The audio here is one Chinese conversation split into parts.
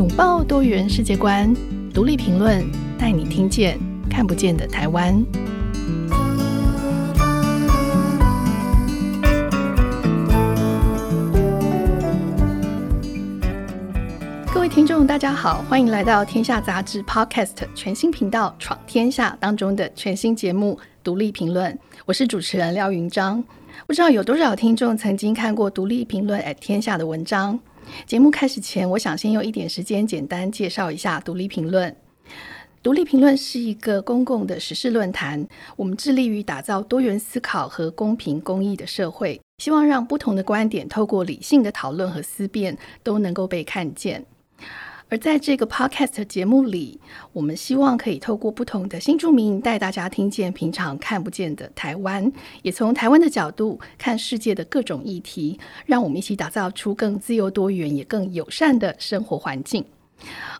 拥抱多元世界观，独立评论，带你听见看不见的台湾。各位听众，大家好，欢迎来到天下杂志 Podcast 全新频道《闯天下》当中的全新节目《独立评论》，我是主持人廖云章。不知道有多少听众曾经看过《独立评论》at 天下的文章。节目开始前，我想先用一点时间简单介绍一下《独立评论》。《独立评论》是一个公共的时事论坛，我们致力于打造多元思考和公平公益的社会，希望让不同的观点透过理性的讨论和思辨，都能够被看见。而在这个 podcast 节目里，我们希望可以透过不同的新住民，带大家听见平常看不见的台湾，也从台湾的角度看世界的各种议题，让我们一起打造出更自由多元也更友善的生活环境。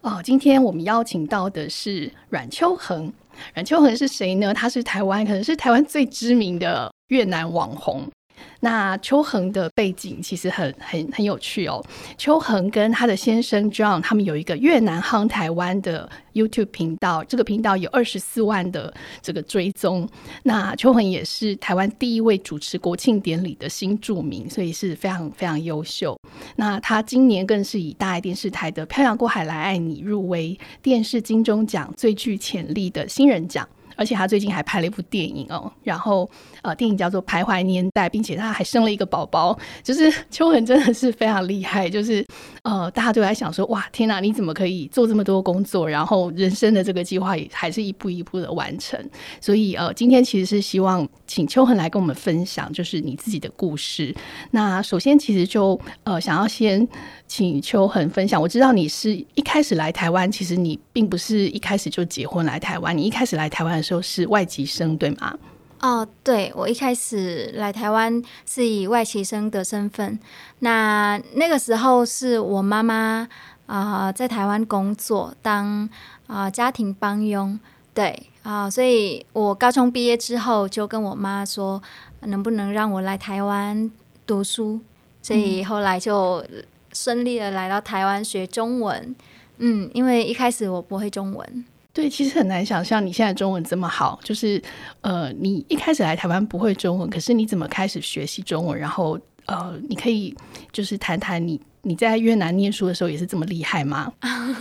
哦，今天我们邀请到的是阮秋恒。阮秋恒是谁呢？他是台湾，可能是台湾最知名的越南网红。那邱恒的背景其实很很很有趣哦。邱恒跟他的先生 John，他们有一个越南夯台湾的 YouTube 频道，这个频道有二十四万的这个追踪。那邱恒也是台湾第一位主持国庆典礼的新著名，所以是非常非常优秀。那他今年更是以大爱电视台的《漂洋过海来爱你》入围电视金钟奖最具潜力的新人奖。而且他最近还拍了一部电影哦，然后呃，电影叫做《徘徊年代》，并且他还生了一个宝宝。就是 秋恒真的是非常厉害，就是呃，大家都在想说，哇，天哪，你怎么可以做这么多工作，然后人生的这个计划也还是一步一步的完成。所以呃，今天其实是希望请秋恒来跟我们分享，就是你自己的故事。那首先其实就呃，想要先请秋恒分享。我知道你是一开始来台湾，其实你并不是一开始就结婚来台湾，你一开始来台湾的时候。就是外籍生，对吗？哦，对，我一开始来台湾是以外籍生的身份。那那个时候是我妈妈啊，在台湾工作当啊、呃、家庭帮佣，对啊、呃，所以我高中毕业之后就跟我妈说，能不能让我来台湾读书？所以后来就顺利的来到台湾学中文。嗯，因为一开始我不会中文。对，其实很难想象你现在中文这么好，就是呃，你一开始来台湾不会中文，可是你怎么开始学习中文？然后呃，你可以就是谈谈你你在越南念书的时候也是这么厉害吗？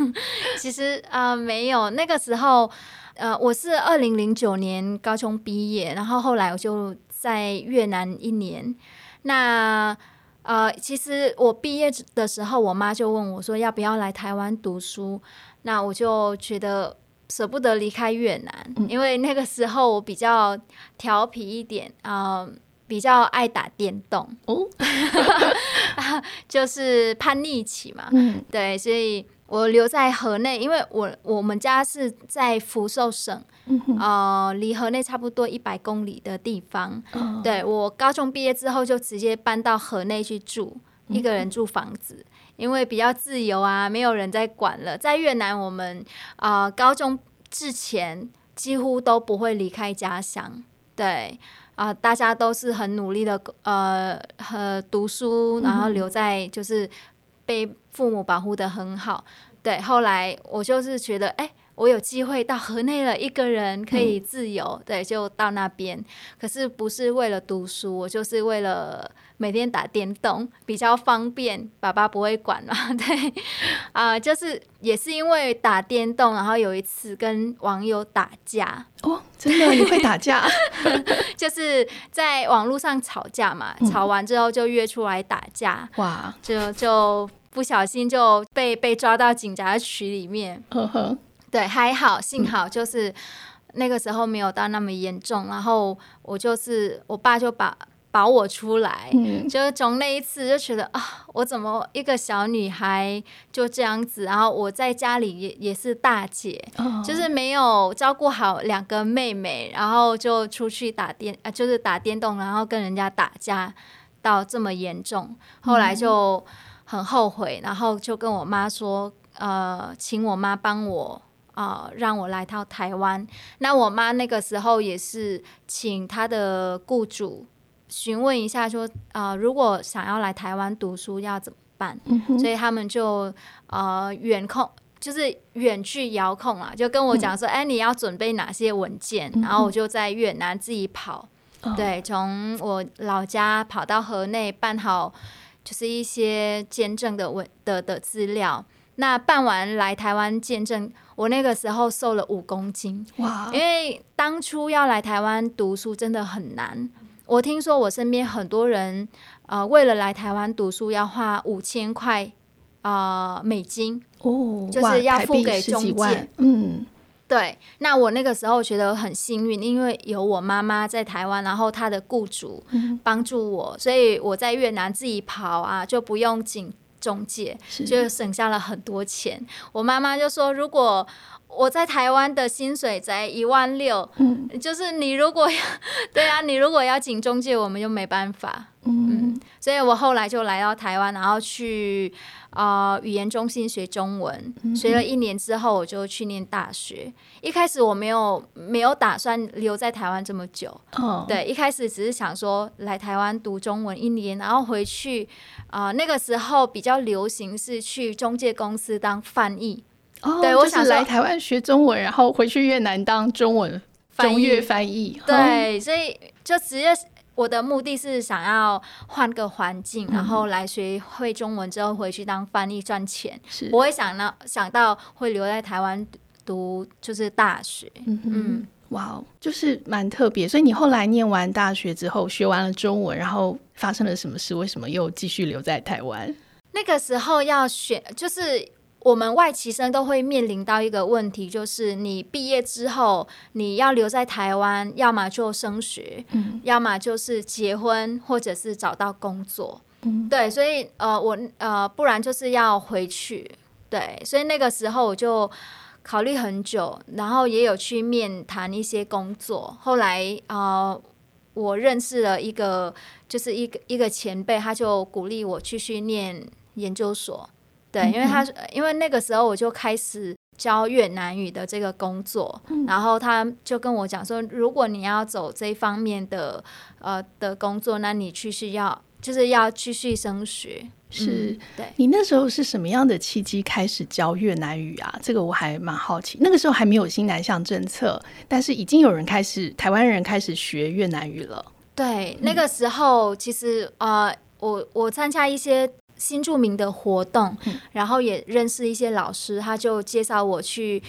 其实啊、呃，没有，那个时候呃，我是二零零九年高中毕业，然后后来我就在越南一年。那呃，其实我毕业的时候，我妈就问我说要不要来台湾读书，那我就觉得。舍不得离开越南，因为那个时候我比较调皮一点，嗯、呃，比较爱打电动，哦，就是叛逆期嘛，嗯，对，所以我留在河内，因为我我们家是在福寿省，嗯、呃，离河内差不多一百公里的地方，哦、对，我高中毕业之后就直接搬到河内去住，嗯、一个人住房子。因为比较自由啊，没有人在管了。在越南，我们啊、呃、高中之前几乎都不会离开家乡，对啊、呃，大家都是很努力的呃和读书，然后留在就是被父母保护的很好。对，后来我就是觉得，哎，我有机会到河内了，一个人可以自由，嗯、对，就到那边。可是不是为了读书，我就是为了。每天打电动比较方便，爸爸不会管嘛？对，啊、呃，就是也是因为打电动，然后有一次跟网友打架哦，真的你会打架？就是在网络上吵架嘛，嗯、吵完之后就约出来打架，哇，就就不小心就被被抓到警察局里面。呵呵，对，还好，幸好就是那个时候没有到那么严重，然后我就是我爸就把。保我出来，嗯、就是从那一次就觉得啊，我怎么一个小女孩就这样子，然后我在家里也也是大姐，哦、就是没有照顾好两个妹妹，然后就出去打电啊，就是打电动，然后跟人家打架到这么严重，后来就很后悔，然后就跟我妈说，呃，请我妈帮我啊、呃，让我来到台湾。那我妈那个时候也是请她的雇主。询问一下说，说、呃、啊，如果想要来台湾读书，要怎么办，嗯、所以他们就呃远控，就是远距遥控啊，就跟我讲说，哎、嗯，你要准备哪些文件，然后我就在越南自己跑，嗯、对，从我老家跑到河内办好，就是一些签证的文的的资料。那办完来台湾见证，我那个时候瘦了五公斤。哇！因为当初要来台湾读书真的很难。我听说我身边很多人，呃，为了来台湾读书要花五千块啊美金哦，就是要付给中介。嗯，对。那我那个时候觉得很幸运，因为有我妈妈在台湾，然后她的雇主帮助我，嗯、所以我在越南自己跑啊，就不用紧。中介就省下了很多钱。我妈妈就说：“如果我在台湾的薪水才一万六，嗯，就是你如果要 对啊，你如果要请中介，我们就没办法。”嗯，嗯，所以我后来就来到台湾，然后去啊、呃、语言中心学中文，学了一年之后，我就去念大学。一开始我没有没有打算留在台湾这么久，哦，对，一开始只是想说来台湾读中文一年，然后回去啊、呃。那个时候比较流行是去中介公司当翻译，哦，对，我想来台湾学中文，然后回去越南当中文中越翻译，对，所以就直接。我的目的是想要换个环境，然后来学会中文之后回去当翻译赚钱。是，不会想到想到会留在台湾读就是大学。嗯嗯，哇，就是蛮特别。所以你后来念完大学之后，学完了中文，然后发生了什么事？为什么又继续留在台湾？那个时候要选，就是。我们外籍生都会面临到一个问题，就是你毕业之后，你要留在台湾，要么就升学，嗯，要么就是结婚，或者是找到工作，嗯，对，所以呃，我呃，不然就是要回去，对，所以那个时候我就考虑很久，然后也有去面谈一些工作，后来呃，我认识了一个，就是一个一个前辈，他就鼓励我继续念研究所。对，因为他因为那个时候我就开始教越南语的这个工作，嗯、然后他就跟我讲说，如果你要走这方面的呃的工作，那你继续要就是要继续升学。是，嗯、对。你那时候是什么样的契机开始教越南语啊？这个我还蛮好奇。那个时候还没有新南向政策，但是已经有人开始台湾人开始学越南语了。对，那个时候其实呃，我我参加一些。新著名的活动，然后也认识一些老师，他就介绍我去。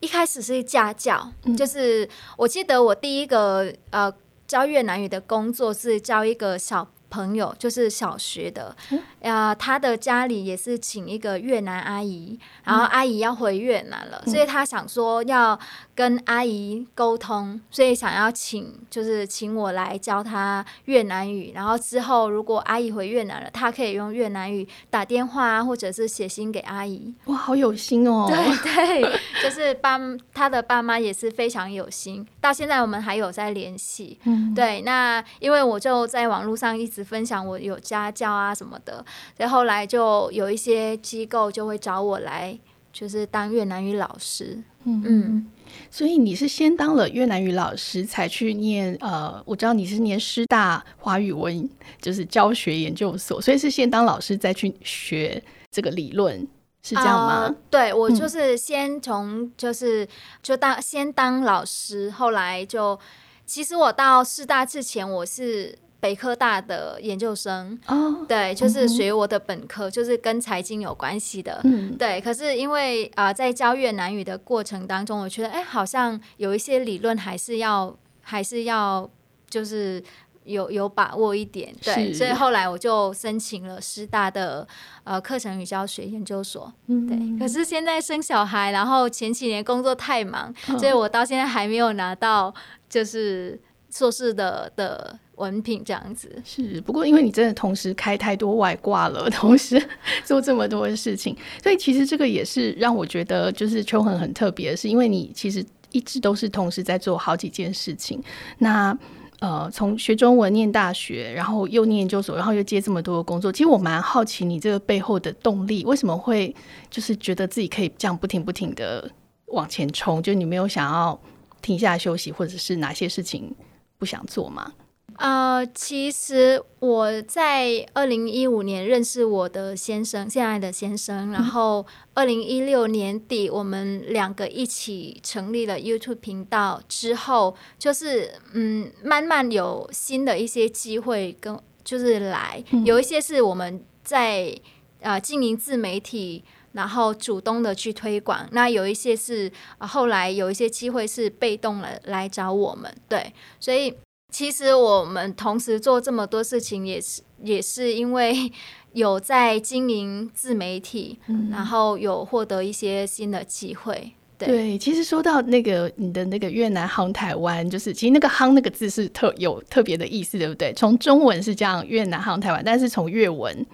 一开始是家教，嗯、就是我记得我第一个呃教越南语的工作是教一个小朋友，就是小学的，嗯、呃，他的家里也是请一个越南阿姨，然后阿姨要回越南了，嗯、所以他想说要。跟阿姨沟通，所以想要请，就是请我来教他越南语。然后之后，如果阿姨回越南了，她可以用越南语打电话或者是写信给阿姨。哇，好有心哦！对对，就是爸他的爸妈也是非常有心，到现在我们还有在联系。嗯，对。那因为我就在网络上一直分享我有家教啊什么的，所以后来就有一些机构就会找我来，就是当越南语老师。嗯。嗯所以你是先当了越南语老师，才去念呃，我知道你是念师大华语文，就是教学研究所，所以是先当老师再去学这个理论，是这样吗？呃、对，我就是先从就是就当先当老师，后来就其实我到师大之前我是。北科大的研究生，oh, 对，就是学我的本科，嗯、就是跟财经有关系的，嗯、对。可是因为啊、呃，在教越南语的过程当中，我觉得哎，好像有一些理论还是要还是要就是有有把握一点，对。所以后来我就申请了师大的呃课程与教学研究所，嗯、对。可是现在生小孩，然后前几年工作太忙，哦、所以我到现在还没有拿到就是硕士的的。文凭这样子是，不过因为你真的同时开太多外挂了，同时 做这么多的事情，所以其实这个也是让我觉得就是秋恒很特别是，因为你其实一直都是同时在做好几件事情。那呃，从学中文念大学，然后又念研究所，然后又接这么多的工作，其实我蛮好奇你这个背后的动力，为什么会就是觉得自己可以这样不停不停的往前冲？就你没有想要停下来休息，或者是哪些事情不想做吗？呃，其实我在二零一五年认识我的先生，现在的先生，然后二零一六年底我们两个一起成立了 YouTube 频道之后，就是嗯，慢慢有新的一些机会跟就是来，有一些是我们在呃经营自媒体，然后主动的去推广，那有一些是后来有一些机会是被动的来找我们，对，所以。其实我们同时做这么多事情，也是也是因为 有在经营自媒体，嗯、然后有获得一些新的机会。对，对，其实说到那个你的那个越南夯台湾，就是其实那个夯那个字是特有特别的意思，对不对？从中文是这样越南夯台湾，但是从越文，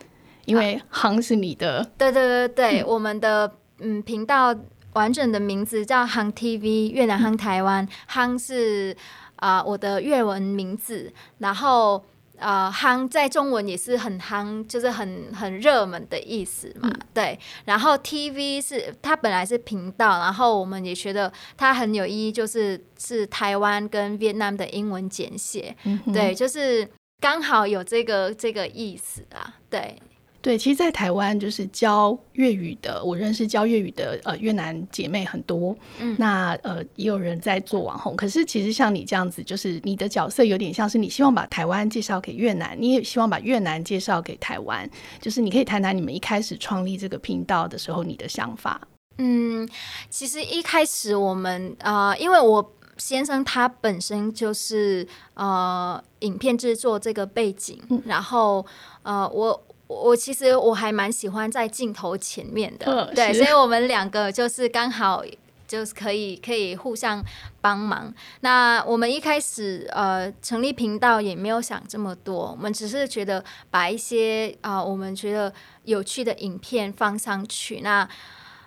因为夯是你的，啊、对对对对，嗯、我们的嗯频道完整的名字叫夯 TV 越南夯台湾，夯、嗯、是。啊、呃，我的越文名字，然后呃，夯在中文也是很夯，就是很很热门的意思嘛，嗯、对。然后 TV 是它本来是频道，然后我们也觉得它很有意义，就是是台湾跟越南的英文简写，嗯、对，就是刚好有这个这个意思啊，对。对，其实，在台湾就是教粤语的，我认识教粤语的呃越南姐妹很多。嗯，那呃也有人在做网红。可是，其实像你这样子，就是你的角色有点像是你希望把台湾介绍给越南，你也希望把越南介绍给台湾。就是你可以谈谈你们一开始创立这个频道的时候，你的想法。嗯，其实一开始我们啊、呃，因为我先生他本身就是呃影片制作这个背景，嗯、然后呃我。我其实我还蛮喜欢在镜头前面的，哦、对，所以我们两个就是刚好就是可以可以互相帮忙。那我们一开始呃成立频道也没有想这么多，我们只是觉得把一些啊、呃、我们觉得有趣的影片放上去。那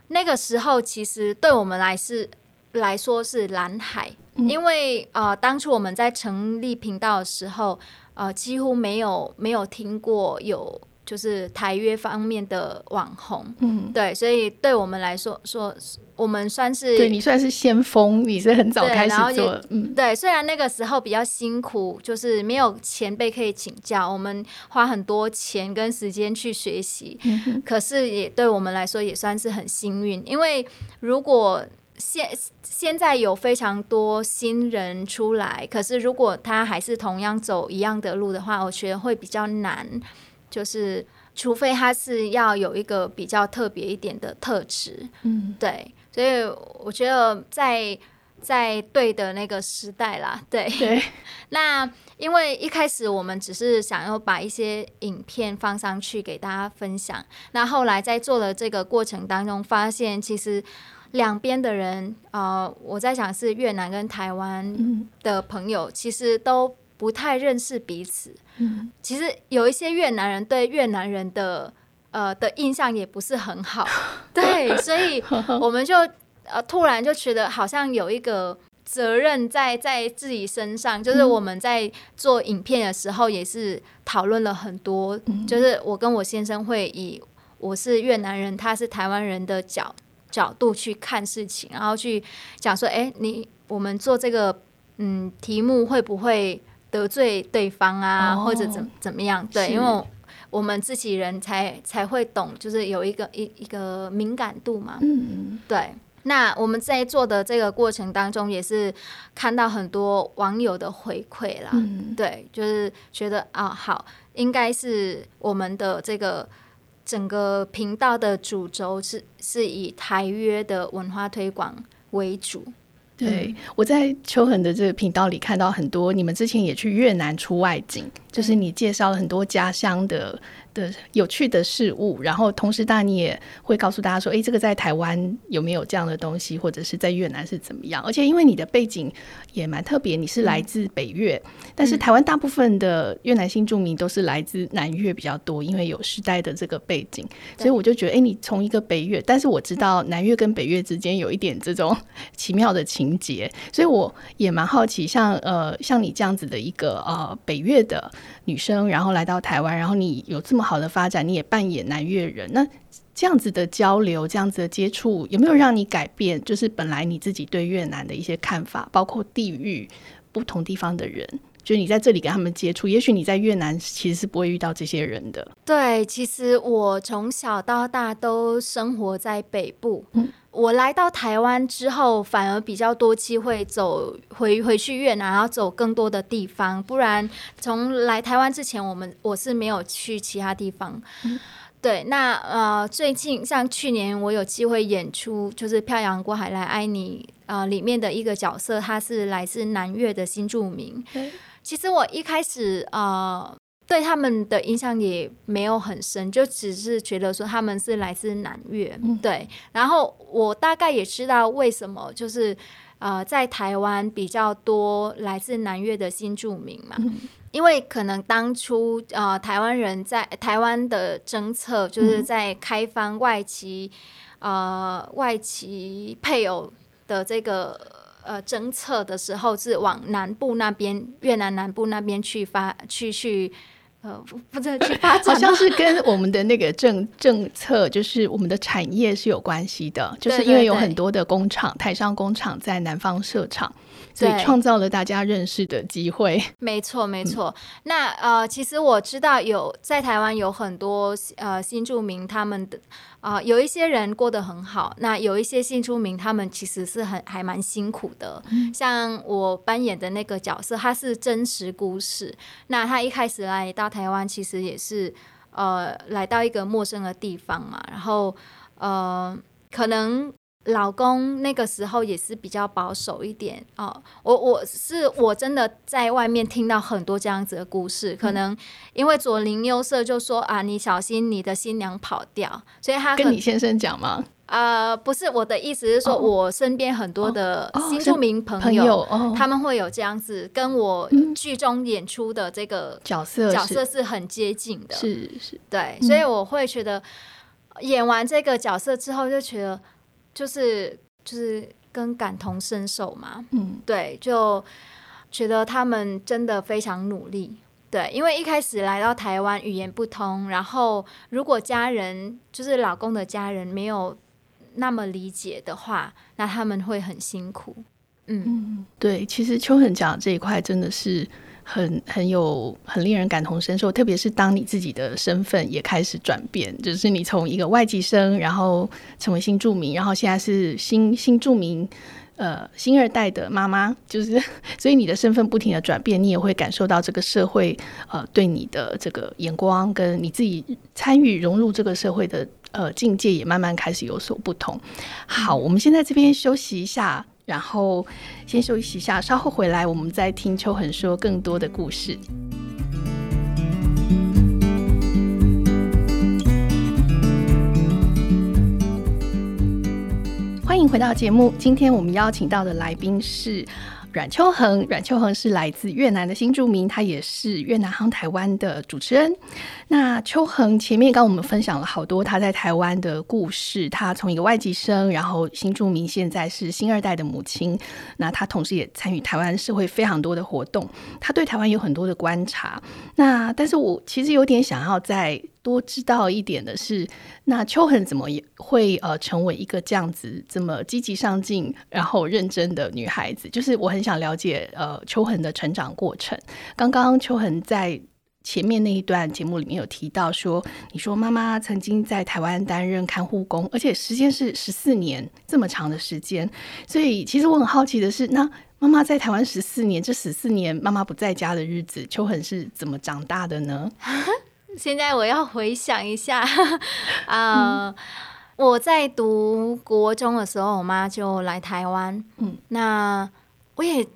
那个时候其实对我们来是来说是蓝海，嗯、因为呃当初我们在成立频道的时候，呃几乎没有没有听过有。就是台约方面的网红，嗯，对，所以对我们来说，说我们算是对你算是先锋，你是很早开始做，嗯，对。虽然那个时候比较辛苦，就是没有前辈可以请教，我们花很多钱跟时间去学习，嗯、可是也对我们来说也算是很幸运，因为如果现现在有非常多新人出来，可是如果他还是同样走一样的路的话，我觉得会比较难。就是，除非他是要有一个比较特别一点的特质，嗯，对，所以我觉得在在对的那个时代啦，对对。那因为一开始我们只是想要把一些影片放上去给大家分享，那后来在做的这个过程当中，发现其实两边的人，呃，我在想是越南跟台湾的朋友，其实都。不太认识彼此，嗯，其实有一些越南人对越南人的呃的印象也不是很好，对，所以 我们就呃突然就觉得好像有一个责任在在自己身上，就是我们在做影片的时候也是讨论了很多，嗯，就是我跟我先生会以我是越南人，他是台湾人的角角度去看事情，然后去讲说，哎，你我们做这个嗯题目会不会？得罪对方啊，哦、或者怎怎么样？对，因为我们自己人才才会懂，就是有一个一一个敏感度嘛。嗯，对。那我们在做的这个过程当中，也是看到很多网友的回馈啦。嗯、对，就是觉得啊，好，应该是我们的这个整个频道的主轴是是以台约的文化推广为主。对，我在秋恒的这个频道里看到很多，你们之前也去越南出外景，就是你介绍了很多家乡的。的有趣的事物，然后同时，当然你也会告诉大家说，哎，这个在台湾有没有这样的东西，或者是在越南是怎么样？而且，因为你的背景也蛮特别，你是来自北越，嗯、但是台湾大部分的越南新住民都是来自南越比较多，因为有时代的这个背景，所以我就觉得，哎，你从一个北越，但是我知道南越跟北越之间有一点这种 奇妙的情节，所以我也蛮好奇，像呃，像你这样子的一个呃北越的女生，然后来到台湾，然后你有这么好的发展，你也扮演南越人，那这样子的交流，这样子的接触，有没有让你改变？就是本来你自己对越南的一些看法，包括地域不同地方的人，就是你在这里跟他们接触，也许你在越南其实是不会遇到这些人的。对，其实我从小到大都生活在北部。嗯，我来到台湾之后，反而比较多机会走回回去越南，然后走更多的地方。不然从来台湾之前，我们我是没有去其他地方。嗯对，那呃，最近像去年我有机会演出，就是《漂洋过海来爱你》呃里面的一个角色，他是来自南越的新住民。其实我一开始呃对他们的印象也没有很深，就只是觉得说他们是来自南越。嗯、对，然后我大概也知道为什么，就是呃在台湾比较多来自南越的新住民嘛。嗯因为可能当初呃台湾人在台湾的政策就是在开放外籍、嗯、呃外籍配偶的这个呃政策的时候，是往南部那边越南南部那边去发去去呃不是去发展，好像是跟我们的那个政政策就是我们的产业是有关系的，就是因为有很多的工厂台商工厂在南方设厂。所以创造了大家认识的机会。没错，没错。那呃，其实我知道有在台湾有很多呃新住民，他们的啊、呃、有一些人过得很好。那有一些新住民，他们其实是很还蛮辛苦的。嗯、像我扮演的那个角色，他是真实故事。那他一开始来到台湾，其实也是呃来到一个陌生的地方嘛，然后呃可能。老公那个时候也是比较保守一点哦，我我是我真的在外面听到很多这样子的故事，可能因为左邻右舍就说啊，你小心你的新娘跑掉，所以他跟你先生讲吗？呃，不是，我的意思是说，我身边很多的新住民朋友，他们会有这样子跟我剧中演出的这个角色角色是很接近的，是是，对，所以我会觉得演完这个角色之后就觉得。就是就是跟感同身受嘛，嗯，对，就觉得他们真的非常努力，对，因为一开始来到台湾语言不通，然后如果家人就是老公的家人没有那么理解的话，那他们会很辛苦，嗯，嗯对，其实秋恒讲的这一块真的是。很很有很令人感同身受，特别是当你自己的身份也开始转变，就是你从一个外籍生，然后成为新住民，然后现在是新新住民，呃，新二代的妈妈，就是所以你的身份不停的转变，你也会感受到这个社会呃对你的这个眼光，跟你自己参与融入这个社会的呃境界也慢慢开始有所不同。好，我们先在这边休息一下。然后先休息一下，稍后回来我们再听秋恒说更多的故事。欢迎回到节目，今天我们邀请到的来宾是。阮秋恒，阮秋恒是来自越南的新住民，他也是越南夯台湾的主持人。那秋恒前面刚我们分享了好多他在台湾的故事，他从一个外籍生，然后新住民，现在是新二代的母亲。那他同时也参与台湾社会非常多的活动，他对台湾有很多的观察。那但是我其实有点想要在。多知道一点的是，那秋恒怎么也会呃成为一个这样子这么积极上进，然后认真的女孩子？就是我很想了解呃秋恒的成长过程。刚刚秋恒在前面那一段节目里面有提到说，你说妈妈曾经在台湾担任看护工，而且时间是十四年这么长的时间。所以其实我很好奇的是，那妈妈在台湾十四年，这十四年妈妈不在家的日子，秋恒是怎么长大的呢？现在我要回想一下，啊、呃，嗯、我在读国中的时候，我妈就来台湾。嗯，那我也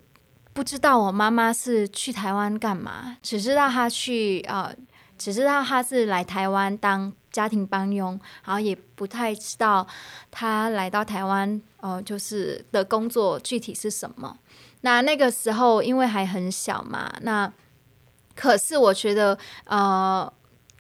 不知道我妈妈是去台湾干嘛，只知道她去啊、呃，只知道她是来台湾当家庭帮佣，然后也不太知道她来到台湾，呃，就是的工作具体是什么。那那个时候因为还很小嘛，那可是我觉得，呃。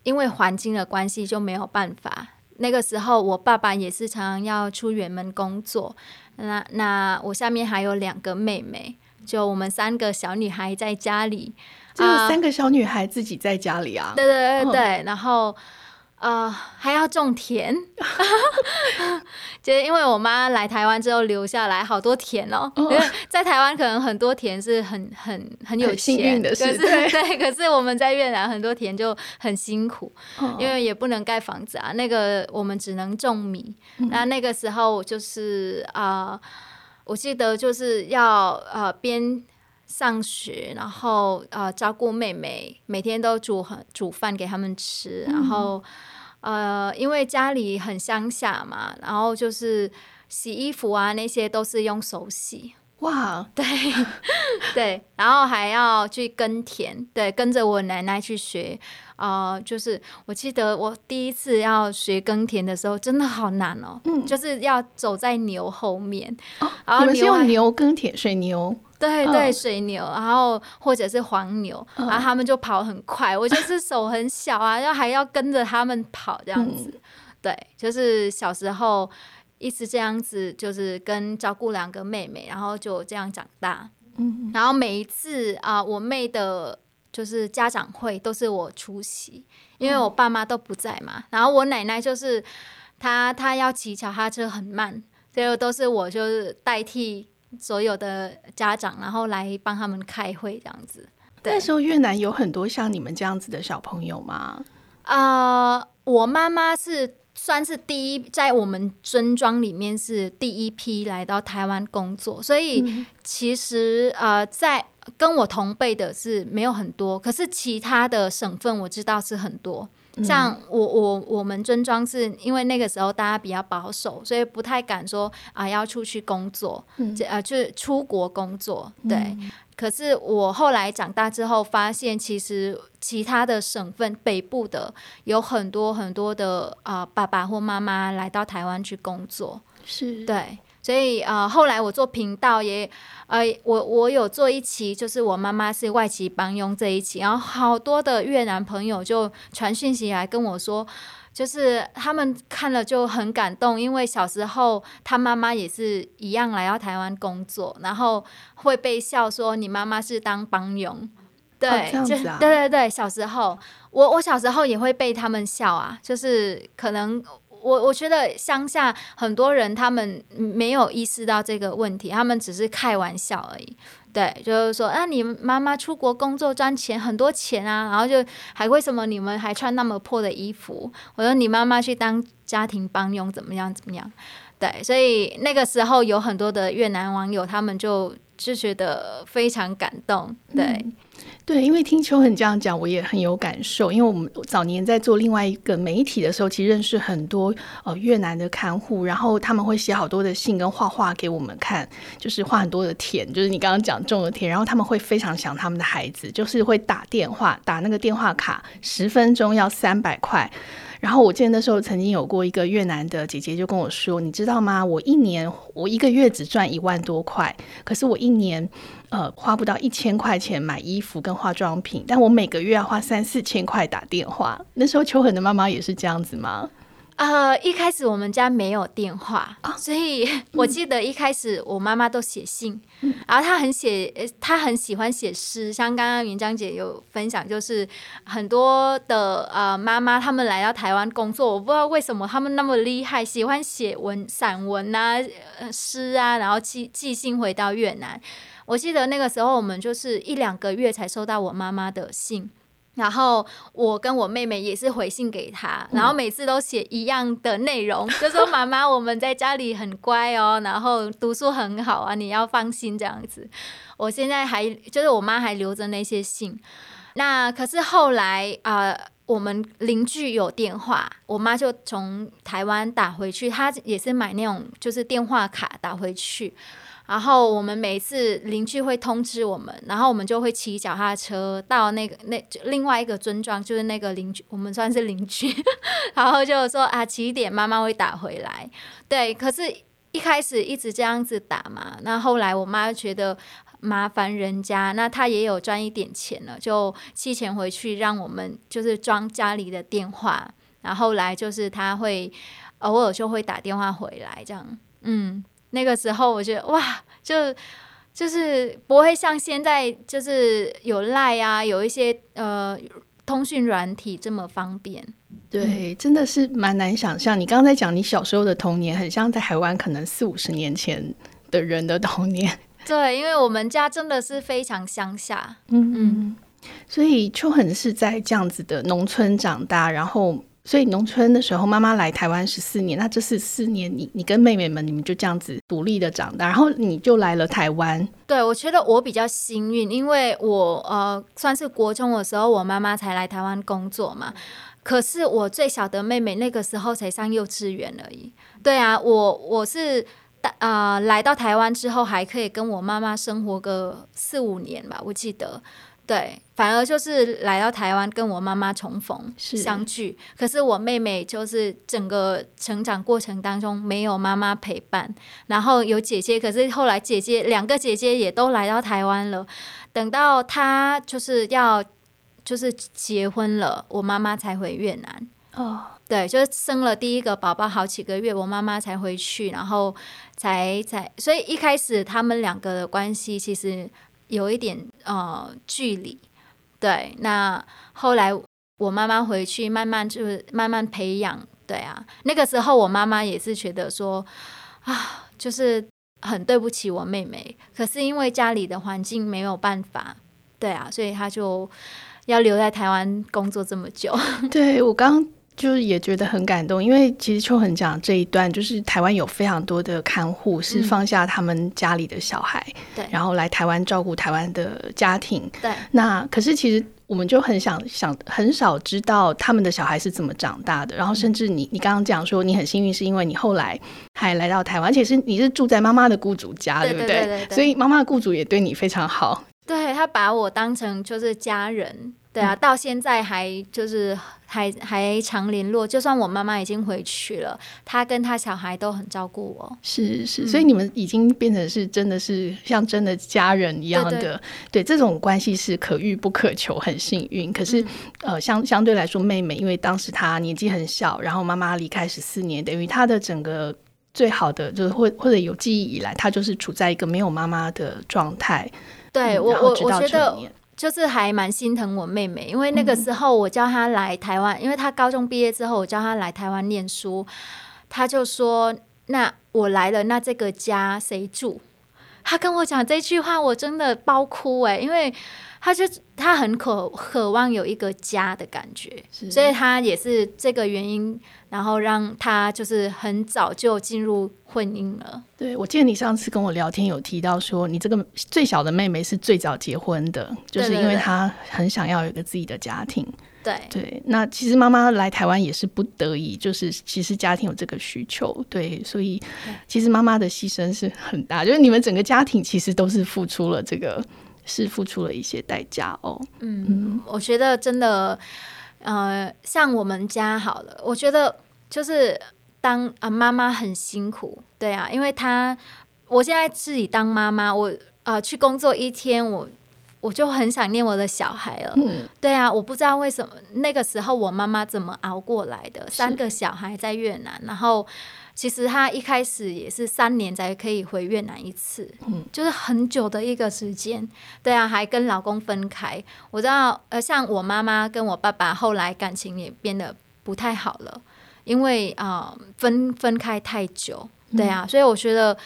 因为环境的关系就没有办法。那个时候，我爸爸也是常常要出远门工作。那那我下面还有两个妹妹，就我们三个小女孩在家里。就三个小女孩自己在家里啊？对对对对。然后，呃，还要种田，就是因为我妈来台湾之后留下来好多田哦。因为在台湾可能很多田是很很很有钱的事，对 对。可是我们在越南很多田就很辛苦，因为也不能盖房子啊。那个我们只能种米。那那个时候就是啊、呃，我记得就是要呃边。上学，然后呃照顾妹妹，每天都煮很煮饭给他们吃，然后呃因为家里很乡下嘛，然后就是洗衣服啊那些都是用手洗。哇，对 对，然后还要去耕田，对，跟着我奶奶去学，呃，就是我记得我第一次要学耕田的时候，真的好难哦，嗯，就是要走在牛后面，哦、然后你们是用牛耕田，水牛。对对，水牛，然后或者是黄牛，然后他们就跑很快，我就是手很小啊，要还要跟着他们跑这样子。对，就是小时候一直这样子，就是跟照顾两个妹妹，然后就这样长大。嗯，然后每一次啊，我妹的就是家长会都是我出席，因为我爸妈都不在嘛。然后我奶奶就是她，她要骑脚踏车很慢，所以都是我就是代替。所有的家长，然后来帮他们开会这样子。那时候越南有很多像你们这样子的小朋友吗？啊、呃，我妈妈是算是第一，在我们村庄里面是第一批来到台湾工作，所以其实呃，在跟我同辈的是没有很多，可是其他的省份我知道是很多。像我我我们村庄是因为那个时候大家比较保守，所以不太敢说啊要出去工作，嗯、啊就是出国工作。对，嗯、可是我后来长大之后发现，其实其他的省份北部的有很多很多的啊爸爸或妈妈来到台湾去工作，是对。所以呃，后来我做频道也，呃，我我有做一期，就是我妈妈是外籍帮佣这一期，然后好多的越南朋友就传讯息来跟我说，就是他们看了就很感动，因为小时候他妈妈也是一样来到台湾工作，然后会被笑说你妈妈是当帮佣，对，就对对对，小时候我我小时候也会被他们笑啊，就是可能。我我觉得乡下很多人他们没有意识到这个问题，他们只是开玩笑而已。对，就是说，啊，你妈妈出国工作赚钱很多钱啊，然后就还为什么你们还穿那么破的衣服？我说你妈妈去当家庭帮佣怎么样怎么样？对，所以那个时候有很多的越南网友，他们就就觉得非常感动。对。嗯对，因为听秋恒这样讲，我也很有感受。因为我们早年在做另外一个媒体的时候，其实认识很多呃越南的看护，然后他们会写好多的信跟画画给我们看，就是画很多的田，就是你刚刚讲种的田，然后他们会非常想他们的孩子，就是会打电话打那个电话卡，十分钟要三百块。然后我记得那时候曾经有过一个越南的姐姐就跟我说：“你知道吗？我一年我一个月只赚一万多块，可是我一年呃花不到一千块钱买衣服跟化妆品，但我每个月要花三四千块打电话。”那时候秋恒的妈妈也是这样子吗？呃，一开始我们家没有电话，哦、所以 我记得一开始我妈妈都写信，嗯、然后她很写，她很喜欢写诗。像刚刚云章姐有分享，就是很多的呃妈妈他们来到台湾工作，我不知道为什么他们那么厉害，喜欢写文散文啊、诗啊，然后寄寄信回到越南。我记得那个时候我们就是一两个月才收到我妈妈的信。然后我跟我妹妹也是回信给她，然后每次都写一样的内容，就说妈妈我们在家里很乖哦，然后读书很好啊，你要放心这样子。我现在还就是我妈还留着那些信。那可是后来啊、呃，我们邻居有电话，我妈就从台湾打回去，她也是买那种就是电话卡打回去。然后我们每次邻居会通知我们，然后我们就会骑脚踏车到那个那另外一个村庄，就是那个邻居，我们算是邻居。然后就说啊，几点妈妈会打回来？对，可是一开始一直这样子打嘛，那后来我妈觉得麻烦人家，那她也有赚一点钱了，就寄钱回去让我们就是装家里的电话。然后来就是她会偶尔就会打电话回来，这样，嗯。那个时候我觉得哇，就就是不会像现在，就是有赖啊，有一些呃通讯软体这么方便。对，真的是蛮难想象。你刚才讲你小时候的童年，很像在台湾可能四五十年前的人的童年。对，因为我们家真的是非常乡下。嗯嗯，所以秋恒是在这样子的农村长大，然后。所以农村的时候，妈妈来台湾十四年，那这是四年，你你跟妹妹们，你们就这样子独立的长大，然后你就来了台湾。对，我觉得我比较幸运，因为我呃算是国中的时候，我妈妈才来台湾工作嘛。可是我最小的妹妹那个时候才上幼稚园而已。对啊，我我是呃来到台湾之后，还可以跟我妈妈生活个四五年吧，我记得。对，反而就是来到台湾跟我妈妈重逢相聚，可是我妹妹就是整个成长过程当中没有妈妈陪伴，然后有姐姐，可是后来姐姐两个姐姐也都来到台湾了，等到她就是要就是结婚了，我妈妈才回越南。哦，对，就是生了第一个宝宝好几个月，我妈妈才回去，然后才才，所以一开始他们两个的关系其实。有一点呃距离，对。那后来我妈妈回去，慢慢就是慢慢培养，对啊。那个时候我妈妈也是觉得说啊，就是很对不起我妹妹。可是因为家里的环境没有办法，对啊，所以她就要留在台湾工作这么久。对，我刚。就是也觉得很感动，因为其实邱恒讲这一段，就是台湾有非常多的看护是放下他们家里的小孩，对、嗯，然后来台湾照顾台湾的家庭，对。那可是其实我们就很想想，很少知道他们的小孩是怎么长大的。然后甚至你你刚刚讲说你很幸运，是因为你后来还来到台湾，而且是你是住在妈妈的雇主家，对不对？对对对对对，所以妈妈的雇主也对你非常好，对，他把我当成就是家人。对啊，到现在还就是还还常联络。就算我妈妈已经回去了，她跟她小孩都很照顾我。是是，所以你们已经变成是真的是像真的家人一样的。对，对，对，这种关系是可遇不可求，很幸运。可是、嗯、呃，相相对来说，妹妹因为当时她年纪很小，然后妈妈离开十四年，等于她的整个最好的就是或或者有记忆以来，她就是处在一个没有妈妈的状态。对、嗯、我我我觉得。就是还蛮心疼我妹妹，因为那个时候我叫她来台湾，因为她高中毕业之后，我叫她来台湾念书，她就说：“那我来了，那这个家谁住？”她跟我讲这句话，我真的爆哭哎，因为。他就他很渴渴望有一个家的感觉，所以他也是这个原因，然后让他就是很早就进入婚姻了。对，我记得你上次跟我聊天有提到说，你这个最小的妹妹是最早结婚的，就是因为她很想要有一个自己的家庭。对对，那其实妈妈来台湾也是不得已，就是其实家庭有这个需求，对，所以其实妈妈的牺牲是很大，就是你们整个家庭其实都是付出了这个。是付出了一些代价哦。嗯，嗯，我觉得真的，呃，像我们家好了，我觉得就是当啊妈妈很辛苦，对啊，因为她我现在自己当妈妈，我呃去工作一天，我我就很想念我的小孩了。嗯，对啊，我不知道为什么那个时候我妈妈怎么熬过来的，三个小孩在越南，然后。其实她一开始也是三年才可以回越南一次，嗯，就是很久的一个时间。对啊，还跟老公分开。我知道，呃，像我妈妈跟我爸爸后来感情也变得不太好了，因为啊、呃、分分开太久。对啊，所以我觉得啊、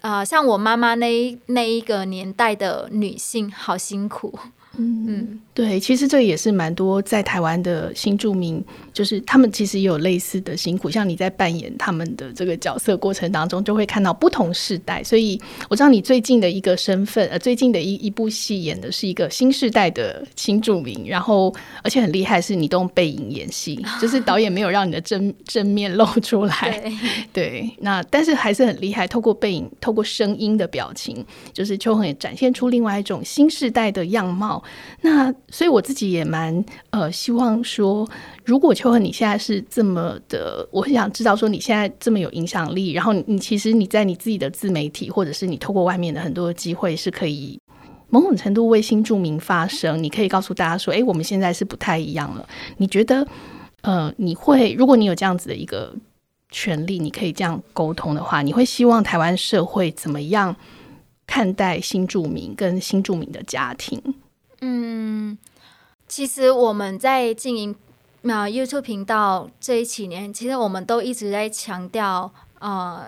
呃，像我妈妈那一那一个年代的女性，好辛苦。嗯嗯，对，其实这也是蛮多在台湾的新住民，就是他们其实也有类似的辛苦。像你在扮演他们的这个角色过程当中，就会看到不同世代。所以我知道你最近的一个身份，呃，最近的一一部戏演的是一个新世代的新住民，然后而且很厉害，是你都用背影演戏，就是导演没有让你的正正面露出来。对，对，那但是还是很厉害，透过背影，透过声音的表情，就是秋恒也展现出另外一种新世代的样貌。那所以我自己也蛮呃希望说，如果秋恒你现在是这么的，我很想知道说你现在这么有影响力，然后你其实你在你自己的自媒体，或者是你透过外面的很多机会，是可以某种程度为新住民发声。你可以告诉大家说，哎，我们现在是不太一样了。你觉得呃，你会如果你有这样子的一个权利，你可以这样沟通的话，你会希望台湾社会怎么样看待新住民跟新住民的家庭？嗯，其实我们在经营啊 YouTube 频道这几年，其实我们都一直在强调呃。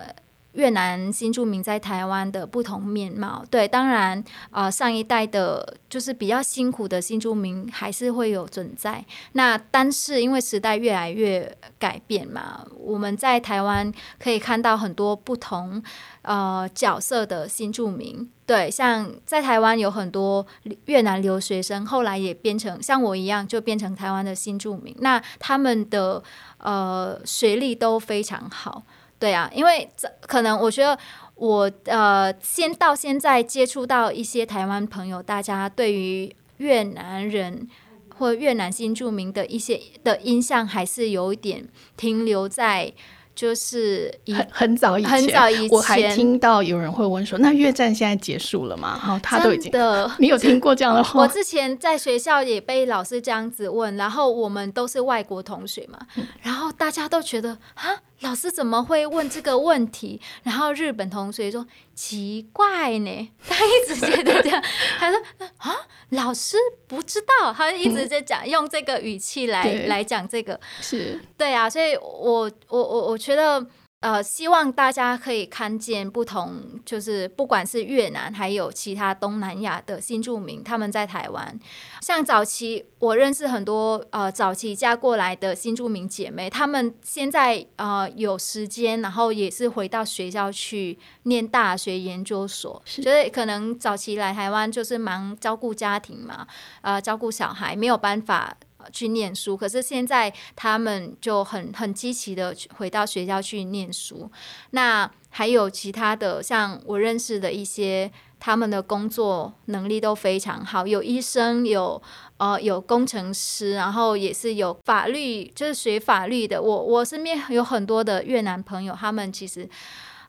越南新住民在台湾的不同面貌，对，当然，呃，上一代的，就是比较辛苦的新住民还是会有存在。那但是因为时代越来越改变嘛，我们在台湾可以看到很多不同呃角色的新住民，对，像在台湾有很多越南留学生，后来也变成像我一样，就变成台湾的新住民。那他们的呃学历都非常好。对啊，因为这可能我觉得我呃，先到现在接触到一些台湾朋友，大家对于越南人或越南新住民的一些的印象，还是有一点停留在。就是很很早以前，很早以前，我还听到有人会问说：“那越战现在结束了吗？”然后他都已经的，你有听过这样的 话？我之前在学校也被老师这样子问，然后我们都是外国同学嘛，然后大家都觉得啊，老师怎么会问这个问题？然后日本同学说。奇怪呢，他一直觉得这样，他说啊，老师不知道，他一直在讲、嗯、用这个语气来来讲这个，是对啊，所以我我我我觉得。呃，希望大家可以看见不同，就是不管是越南还有其他东南亚的新住民，他们在台湾。像早期我认识很多呃早期嫁过来的新住民姐妹，他们现在呃有时间，然后也是回到学校去念大学研究所，是就是可能早期来台湾就是忙照顾家庭嘛，呃照顾小孩，没有办法。去念书，可是现在他们就很很积极的回到学校去念书。那还有其他的，像我认识的一些，他们的工作能力都非常好，有医生，有呃有工程师，然后也是有法律，就是学法律的。我我身边有很多的越南朋友，他们其实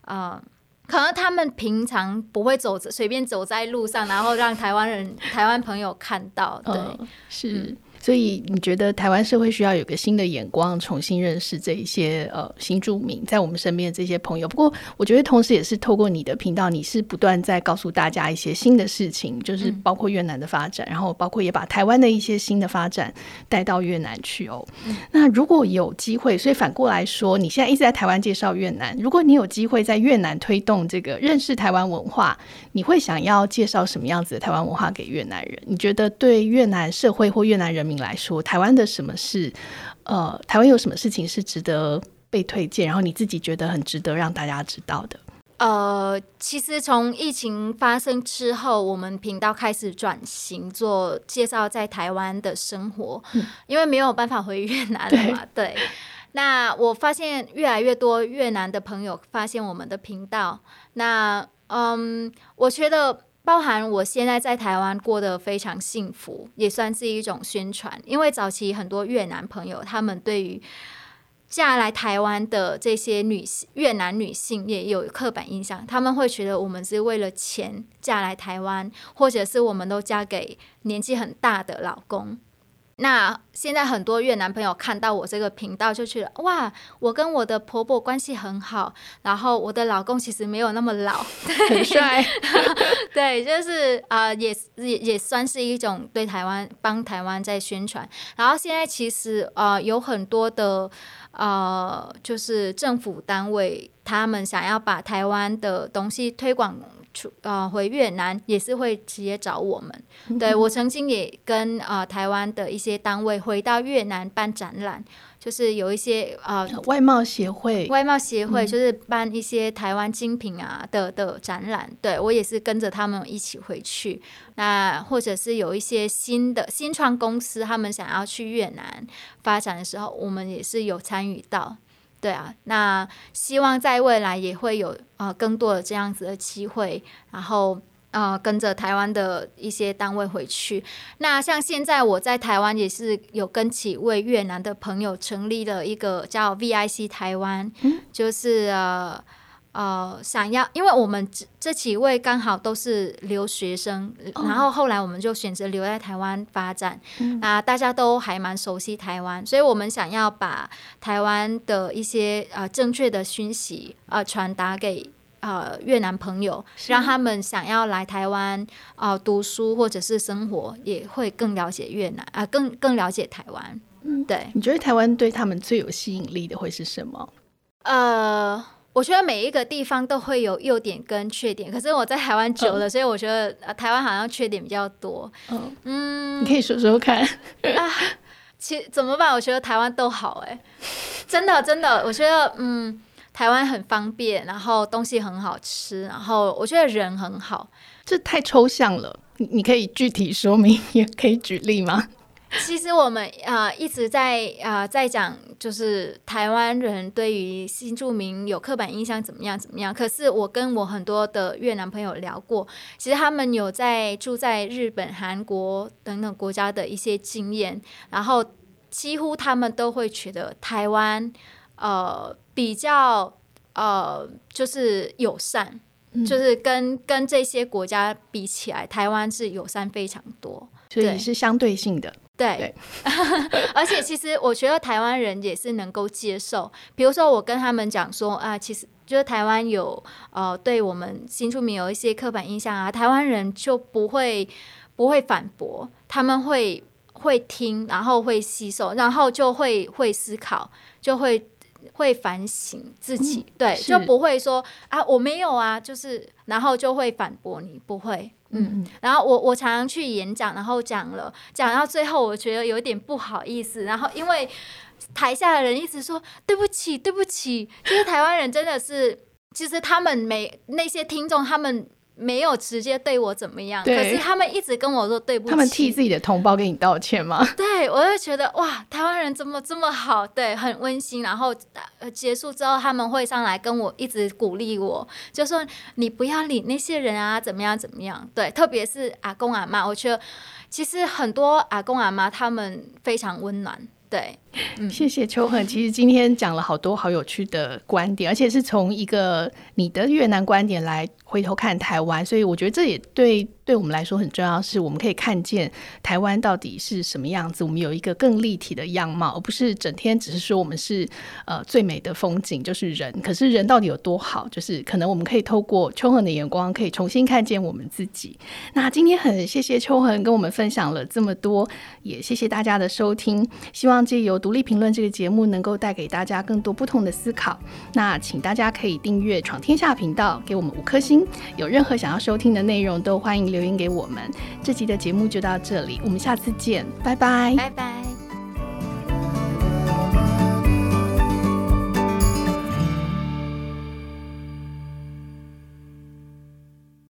呃，可能他们平常不会走随便走在路上，然后让台湾人、台湾朋友看到。对，呃、是。嗯所以你觉得台湾社会需要有个新的眼光，重新认识这一些呃新住民在我们身边的这些朋友。不过我觉得同时也是透过你的频道，你是不断在告诉大家一些新的事情，就是包括越南的发展，嗯、然后包括也把台湾的一些新的发展带到越南去哦。嗯、那如果有机会，所以反过来说，你现在一直在台湾介绍越南，如果你有机会在越南推动这个认识台湾文化，你会想要介绍什么样子的台湾文化给越南人？你觉得对越南社会或越南人民来说，台湾的什么事？呃，台湾有什么事情是值得被推荐？然后你自己觉得很值得让大家知道的？呃，其实从疫情发生之后，我们频道开始转型做介绍在台湾的生活，嗯、因为没有办法回越南了嘛。对，对，那我发现越来越多越南的朋友发现我们的频道。那嗯，我觉得。包含我现在在台湾过得非常幸福，也算是一种宣传。因为早期很多越南朋友，他们对于嫁来台湾的这些女性，越南女性也有刻板印象，他们会觉得我们是为了钱嫁来台湾，或者是我们都嫁给年纪很大的老公。那现在很多越南朋友看到我这个频道就觉得哇，我跟我的婆婆关系很好，然后我的老公其实没有那么老，很帅，对，就是啊、呃，也也也算是一种对台湾帮台湾在宣传。然后现在其实呃有很多的呃就是政府单位，他们想要把台湾的东西推广。出呃回越南也是会直接找我们，嗯、对，我曾经也跟呃台湾的一些单位回到越南办展览，就是有一些呃外贸协会，外贸协会就是办一些台湾精品啊的的展览，嗯、对我也是跟着他们一起回去，那或者是有一些新的新创公司，他们想要去越南发展的时候，我们也是有参与到。对啊，那希望在未来也会有呃更多的这样子的机会，然后呃跟着台湾的一些单位回去。那像现在我在台湾也是有跟几位越南的朋友成立了一个叫 VIC 台湾，嗯、就是呃。呃，想要，因为我们这这几位刚好都是留学生，哦、然后后来我们就选择留在台湾发展。嗯、啊，大家都还蛮熟悉台湾，所以我们想要把台湾的一些呃正确的讯息呃传达给呃越南朋友，让他们想要来台湾啊、呃、读书或者是生活，也会更了解越南啊、呃，更更了解台湾。嗯，对。你觉得台湾对他们最有吸引力的会是什么？呃。我觉得每一个地方都会有优点跟缺点，可是我在台湾久了，嗯、所以我觉得呃，台湾好像缺点比较多。嗯，嗯，你可以说说看。啊，其实怎么办？我觉得台湾都好哎，真的真的，我觉得嗯，台湾很方便，然后东西很好吃，然后我觉得人很好。这太抽象了，你你可以具体说明，也可以举例吗？其实我们啊、呃、一直在啊、呃、在讲，就是台湾人对于新住民有刻板印象怎么样怎么样。可是我跟我很多的越南朋友聊过，其实他们有在住在日本、韩国等等国家的一些经验，然后几乎他们都会觉得台湾呃比较呃就是友善，嗯、就是跟跟这些国家比起来，台湾是友善非常多，所以是相对性的。对，对 而且其实我觉得台湾人也是能够接受。比如说，我跟他们讲说啊，其实就是台湾有呃，对我们新出民有一些刻板印象啊，台湾人就不会不会反驳，他们会会听，然后会吸收，然后就会会思考，就会会反省自己，嗯、对，就不会说啊我没有啊，就是然后就会反驳你，不会。嗯，然后我我常常去演讲，然后讲了讲到最后，我觉得有点不好意思。然后因为台下的人一直说对不起，对不起，就是台湾人真的是，其实他们每那些听众，他们。没有直接对我怎么样，可是他们一直跟我说对不起。他们替自己的同胞跟你道歉吗？对，我就觉得哇，台湾人怎么这么好？对，很温馨。然后结束之后，他们会上来跟我一直鼓励我，就说你不要理那些人啊，怎么样怎么样。对，特别是阿公阿妈，我觉得其实很多阿公阿妈他们非常温暖。对，谢谢秋恒。其实今天讲了好多好有趣的观点，而且是从一个你的越南观点来回头看台湾，所以我觉得这也对。对我们来说很重要，是我们可以看见台湾到底是什么样子，我们有一个更立体的样貌，而不是整天只是说我们是呃最美的风景就是人。可是人到底有多好？就是可能我们可以透过秋恒的眼光，可以重新看见我们自己。那今天很谢谢秋恒跟我们分享了这么多，也谢谢大家的收听。希望借由独立评论这个节目，能够带给大家更多不同的思考。那请大家可以订阅闯天下频道，给我们五颗星。有任何想要收听的内容，都欢迎。留言给我们，这集的节目就到这里，我们下次见，拜拜，拜拜。